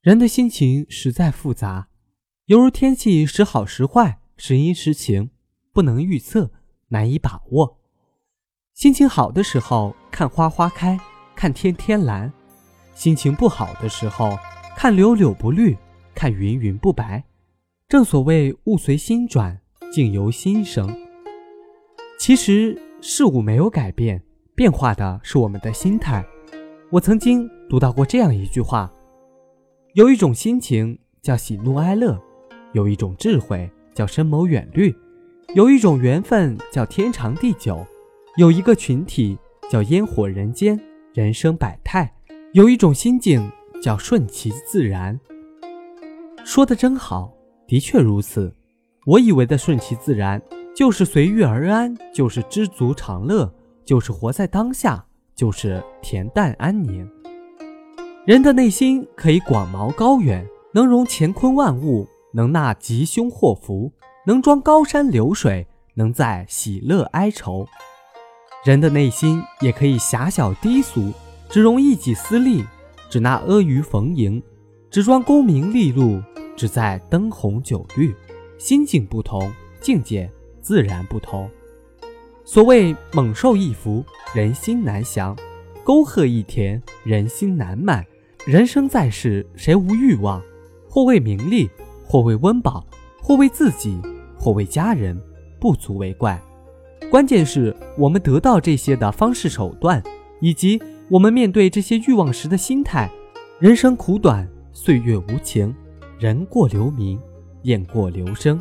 人的心情实在复杂，犹如天气时好时坏，时阴时晴，不能预测，难以把握。心情好的时候，看花花开，看天天蓝；心情不好的时候，看柳柳不绿，看云云不白。正所谓物随心转，境由心生。其实事物没有改变，变化的是我们的心态。我曾经读到过这样一句话。有一种心情叫喜怒哀乐，有一种智慧叫深谋远虑，有一种缘分叫天长地久，有一个群体叫烟火人间，人生百态，有一种心境叫顺其自然。说的真好，的确如此。我以为的顺其自然，就是随遇而安，就是知足常乐，就是活在当下，就是恬淡安宁。人的内心可以广袤高远，能容乾坤万物，能纳吉凶祸福，能装高山流水，能载喜乐哀愁。人的内心也可以狭小低俗，只容一己私利，只纳阿谀逢迎，只装功名利禄，只在灯红酒绿。心境不同，境界自然不同。所谓猛兽一伏，人心难降；沟壑一填，人心难满。人生在世，谁无欲望？或为名利，或为温饱，或为自己，或为家人，不足为怪。关键是我们得到这些的方式手段，以及我们面对这些欲望时的心态。人生苦短，岁月无情，人过留名，雁过留声。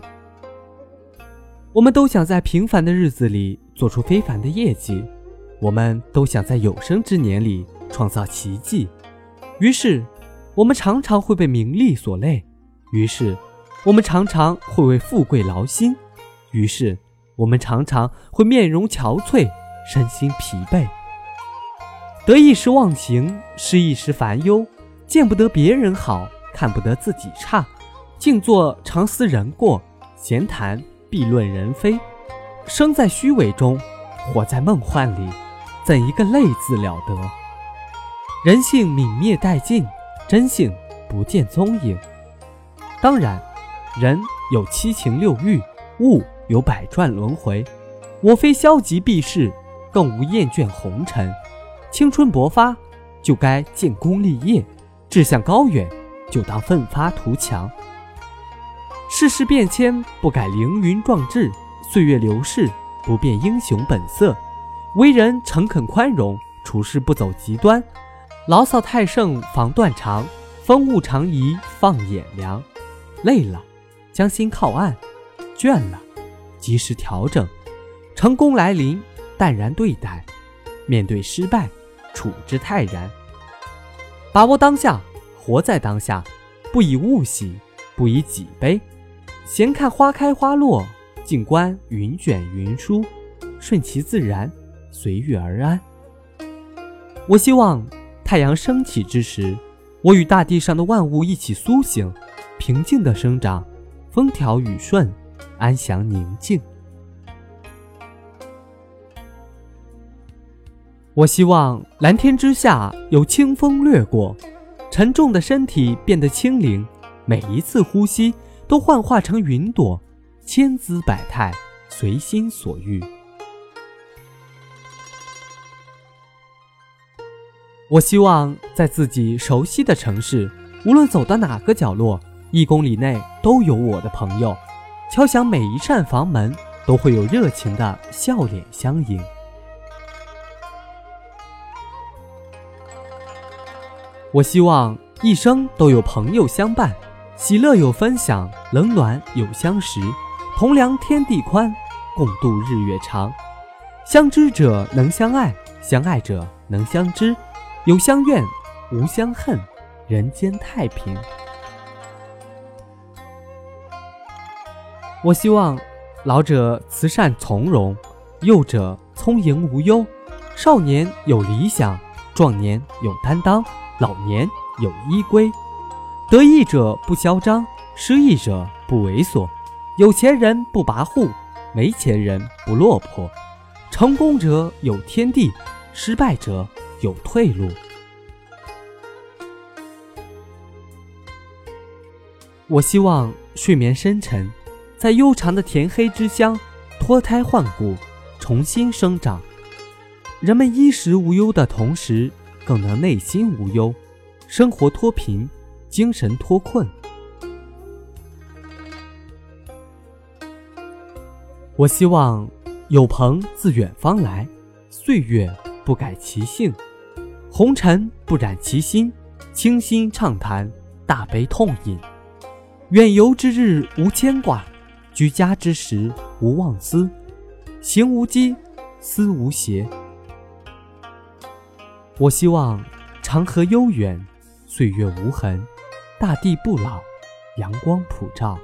我们都想在平凡的日子里做出非凡的业绩，我们都想在有生之年里创造奇迹。于是，我们常常会被名利所累；于是，我们常常会为富贵劳心；于是，我们常常会面容憔悴，身心疲惫。得一时忘形，失一时烦忧，见不得别人好，看不得自己差，静坐常思人过，闲谈必论人非。生在虚伪中，活在梦幻里，怎一个累字了得！人性泯灭殆尽，真性不见踪影。当然，人有七情六欲，物有百转轮回。我非消极避世，更无厌倦红尘。青春勃发，就该建功立业；志向高远，就当奋发图强。世事变迁，不改凌云壮志；岁月流逝，不变英雄本色。为人诚恳宽容，处事不走极端。牢骚太盛防断肠，风物长宜放眼量。累了，将心靠岸；倦了，及时调整。成功来临，淡然对待；面对失败，处之泰然。把握当下，活在当下，不以物喜，不以己悲。闲看花开花落，静观云卷云舒，顺其自然，随遇而安。我希望。太阳升起之时，我与大地上的万物一起苏醒，平静的生长，风调雨顺，安详宁静。我希望蓝天之下有清风掠过，沉重的身体变得轻灵，每一次呼吸都幻化成云朵，千姿百态，随心所欲。我希望在自己熟悉的城市，无论走到哪个角落，一公里内都有我的朋友，敲响每一扇房门，都会有热情的笑脸相迎。我希望一生都有朋友相伴，喜乐有分享，冷暖有相识，同量天地宽，共度日月长。相知者能相爱，相爱者能相知。有相怨，无相恨，人间太平。我希望老者慈善从容，幼者聪颖无忧，少年有理想，壮年有担当，老年有依归。得意者不嚣张，失意者不猥琐，有钱人不跋扈，没钱人不落魄。成功者有天地，失败者。有退路。我希望睡眠深沉，在悠长的甜黑之乡脱胎换骨，重新生长。人们衣食无忧的同时，更能内心无忧，生活脱贫，精神脱困。我希望有朋自远方来，岁月不改其性，红尘不染其心，清心畅谈，大悲痛饮。远游之日无牵挂，居家之时无妄思，行无羁，思无邪。我希望长河悠远，岁月无痕，大地不老，阳光普照。